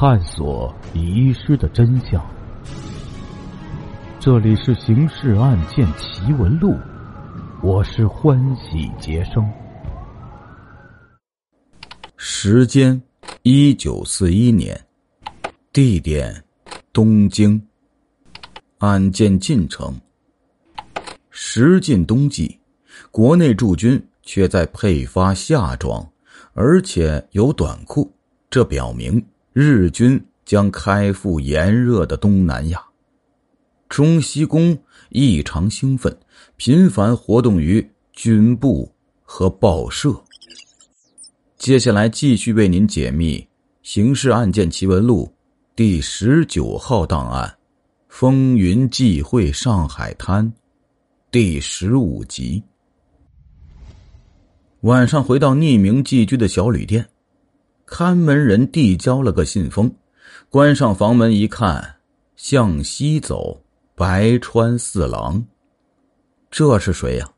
探索遗失的真相。这里是《刑事案件奇闻录》，我是欢喜杰生。时间：一九四一年，地点：东京。案件进程：时近冬季，国内驻军却在配发夏装，而且有短裤，这表明日军将开赴炎热的东南亚。中西宫异常兴奋，频繁活动于军部和报社。接下来继续为您解密《刑事案件奇闻录》第十九号档案——风云际会上海滩第十五集。晚上回到匿名寄居的小旅店，看门人递交了个信封，关上房门一看，向西走。白川四郎，这是谁呀？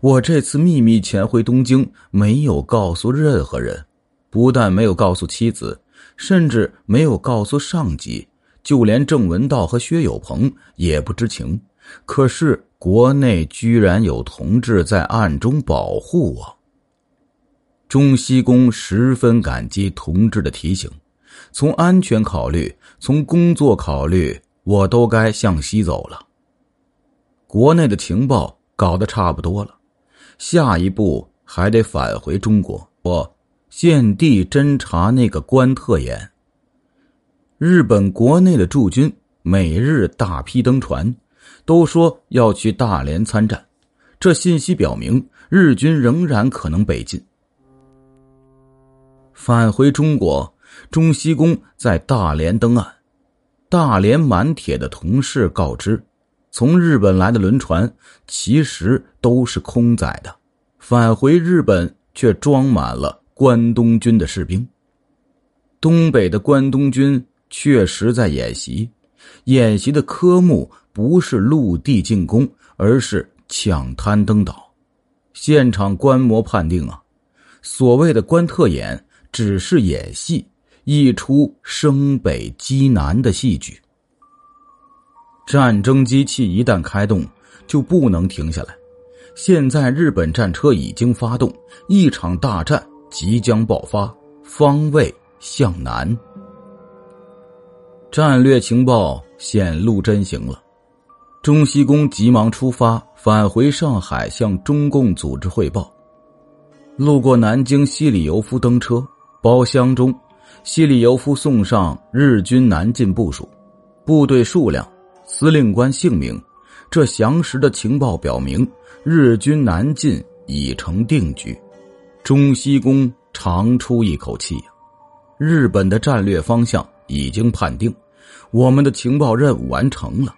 我这次秘密潜回东京，没有告诉任何人，不但没有告诉妻子，甚至没有告诉上级，就连郑文道和薛有朋也不知情。可是国内居然有同志在暗中保护我。中西宫十分感激同志的提醒，从安全考虑，从工作考虑。我都该向西走了。国内的情报搞得差不多了，下一步还得返回中国，我现地侦查那个关特演。日本国内的驻军每日大批登船，都说要去大连参战，这信息表明日军仍然可能北进。返回中国，中西宫在大连登岸。大连满铁的同事告知，从日本来的轮船其实都是空载的，返回日本却装满了关东军的士兵。东北的关东军确实在演习，演习的科目不是陆地进攻，而是抢滩登岛。现场观摩判定啊，所谓的关特演只是演戏。一出生北击南的戏剧。战争机器一旦开动，就不能停下来。现在日本战车已经发动，一场大战即将爆发，方位向南。战略情报显露真形了，中西宫急忙出发，返回上海向中共组织汇报。路过南京西里尤夫登车，包厢中。西里尤夫送上日军南进部署，部队数量、司令官姓名，这详实的情报表明，日军南进已成定局。中西宫长出一口气，日本的战略方向已经判定，我们的情报任务完成了。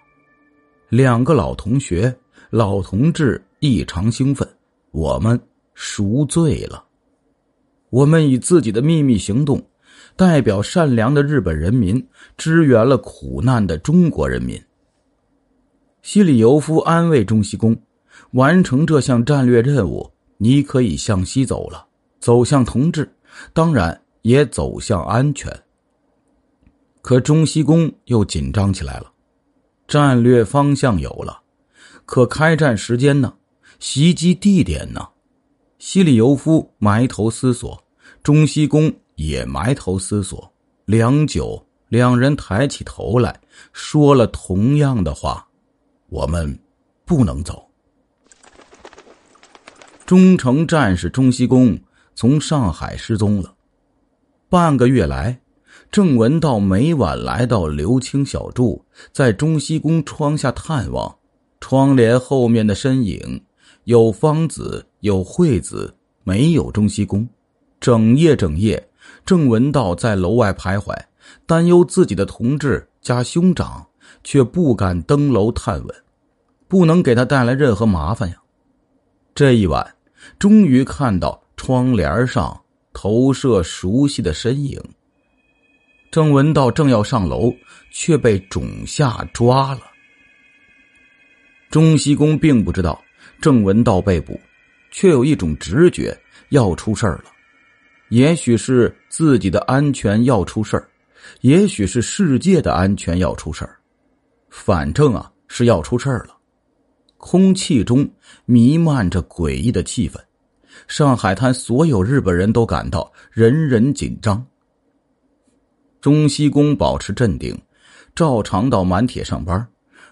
两个老同学、老同志异常兴奋，我们赎罪了，我们以自己的秘密行动。代表善良的日本人民支援了苦难的中国人民。西里尤夫安慰中西宫，完成这项战略任务，你可以向西走了，走向同志，当然也走向安全。可中西宫又紧张起来了，战略方向有了，可开战时间呢？袭击地点呢？西里尤夫埋头思索，中西宫。也埋头思索，良久，两人抬起头来说了同样的话：“我们不能走。”忠诚战士中西宫从上海失踪了，半个月来，郑文道每晚来到刘青小筑，在中西宫窗下探望，窗帘后面的身影有方子，有惠子，没有中西宫，整夜整夜。郑文道在楼外徘徊，担忧自己的同志加兄长，却不敢登楼探问，不能给他带来任何麻烦呀。这一晚，终于看到窗帘上投射熟悉的身影。郑文道正要上楼，却被种下抓了。中西宫并不知道郑文道被捕，却有一种直觉要出事儿了。也许是自己的安全要出事儿，也许是世界的安全要出事儿，反正啊是要出事儿了。空气中弥漫着诡异的气氛，上海滩所有日本人都感到人人紧张。中西宫保持镇定，照常到满铁上班，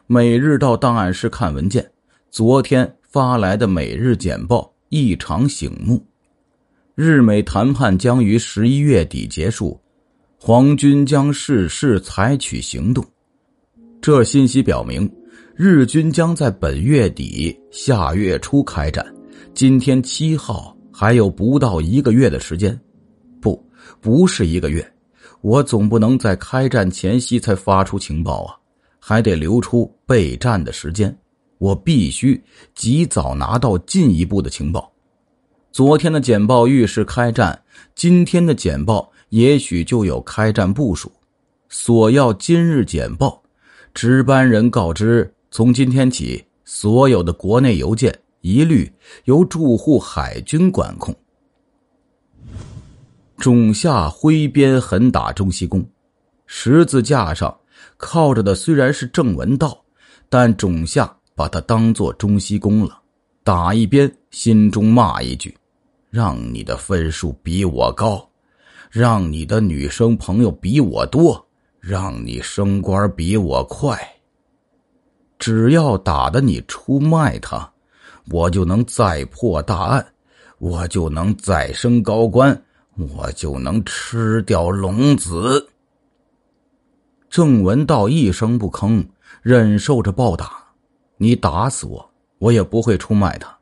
每日到档案室看文件。昨天发来的每日简报异常醒目，日美谈判将于十一月底结束，皇军将适时采取行动。这信息表明。日军将在本月底、下月初开战。今天七号，还有不到一个月的时间。不，不是一个月。我总不能在开战前夕才发出情报啊，还得留出备战的时间。我必须及早拿到进一步的情报。昨天的简报预示开战，今天的简报也许就有开战部署。索要今日简报，值班人告知。从今天起，所有的国内邮件一律由驻沪海军管控。仲夏挥鞭狠打中西宫，十字架上靠着的虽然是郑文道，但仲夏把他当做中西宫了。打一边，心中骂一句：“让你的分数比我高，让你的女生朋友比我多，让你升官比我快。”只要打的你出卖他，我就能再破大案，我就能再升高官，我就能吃掉龙子。郑文道一声不吭，忍受着暴打。你打死我，我也不会出卖他。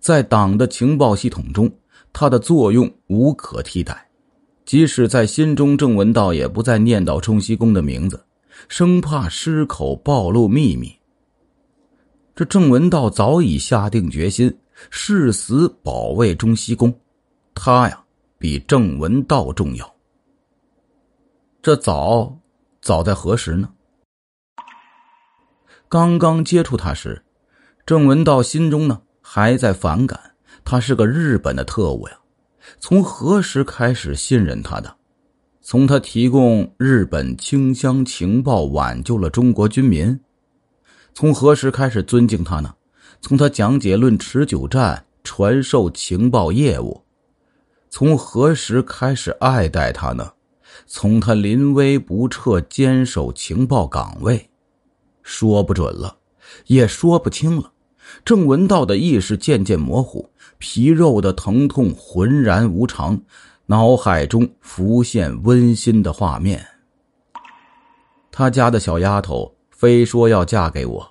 在党的情报系统中，他的作用无可替代。即使在心中，郑文道也不再念叨中西宫的名字。生怕失口暴露秘密，这郑文道早已下定决心誓死保卫中西宫，他呀比郑文道重要。这早早在何时呢？刚刚接触他时，郑文道心中呢还在反感，他是个日本的特务呀。从何时开始信任他的？从他提供日本清乡情报挽救了中国军民，从何时开始尊敬他呢？从他讲解论持久战、传授情报业务，从何时开始爱戴他呢？从他临危不撤坚守情报岗位，说不准了，也说不清了。郑文道的意识渐渐模糊，皮肉的疼痛浑然无常。脑海中浮现温馨的画面。他家的小丫头非说要嫁给我，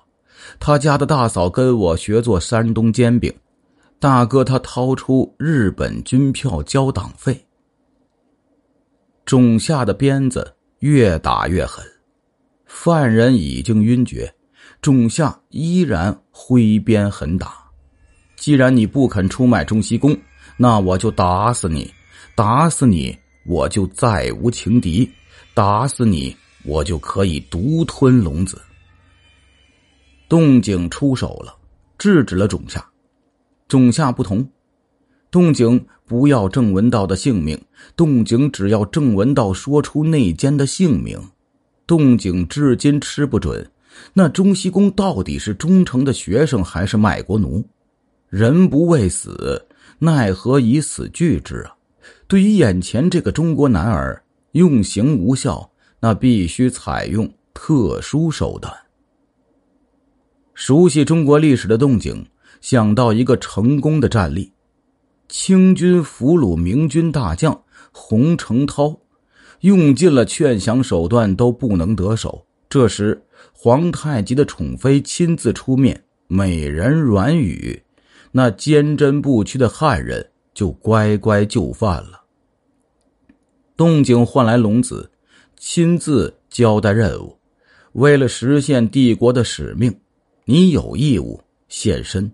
他家的大嫂跟我学做山东煎饼，大哥他掏出日本军票交党费。种下的鞭子越打越狠，犯人已经晕厥，仲夏依然挥鞭狠打。既然你不肯出卖中西宫，那我就打死你。打死你，我就再无情敌；打死你，我就可以独吞龙子。动静出手了，制止了仲夏。仲夏不同，动静不要郑文道的性命，动静只要郑文道说出内奸的姓名。动静至今吃不准，那中西宫到底是忠诚的学生还是卖国奴？人不畏死，奈何以死惧之啊？对于眼前这个中国男儿，用刑无效，那必须采用特殊手段。熟悉中国历史的动静，想到一个成功的战例：清军俘虏明军大将洪承涛，用尽了劝降手段都不能得手。这时，皇太极的宠妃亲自出面，美人软语，那坚贞不屈的汉人就乖乖就范了。动静换来龙子，亲自交代任务。为了实现帝国的使命，你有义务献身。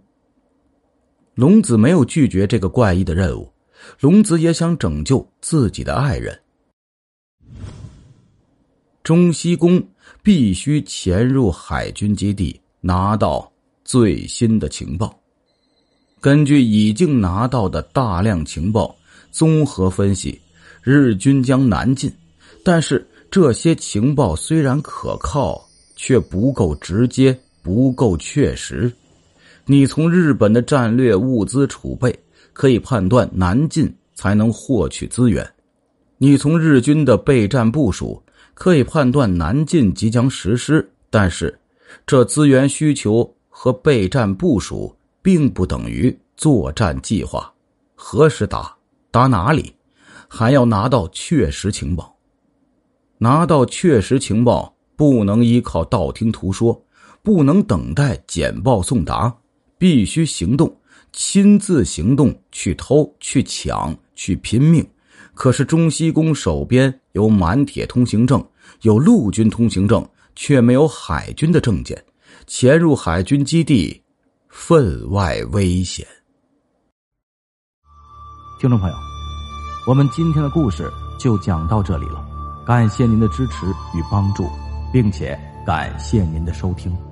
龙子没有拒绝这个怪异的任务，龙子也想拯救自己的爱人。中西宫必须潜入海军基地，拿到最新的情报。根据已经拿到的大量情报，综合分析。日军将南进，但是这些情报虽然可靠，却不够直接，不够确实。你从日本的战略物资储备可以判断南进才能获取资源，你从日军的备战部署可以判断南进即将实施，但是这资源需求和备战部署并不等于作战计划。何时打？打哪里？还要拿到确实情报。拿到确实情报，不能依靠道听途说，不能等待简报送达，必须行动，亲自行动去偷、去抢、去拼命。可是中西宫手边有满铁通行证，有陆军通行证，却没有海军的证件，潜入海军基地，分外危险。听众朋友，我们今天的故事就讲到这里了。感谢您的支持与帮助，并且感谢您的收听。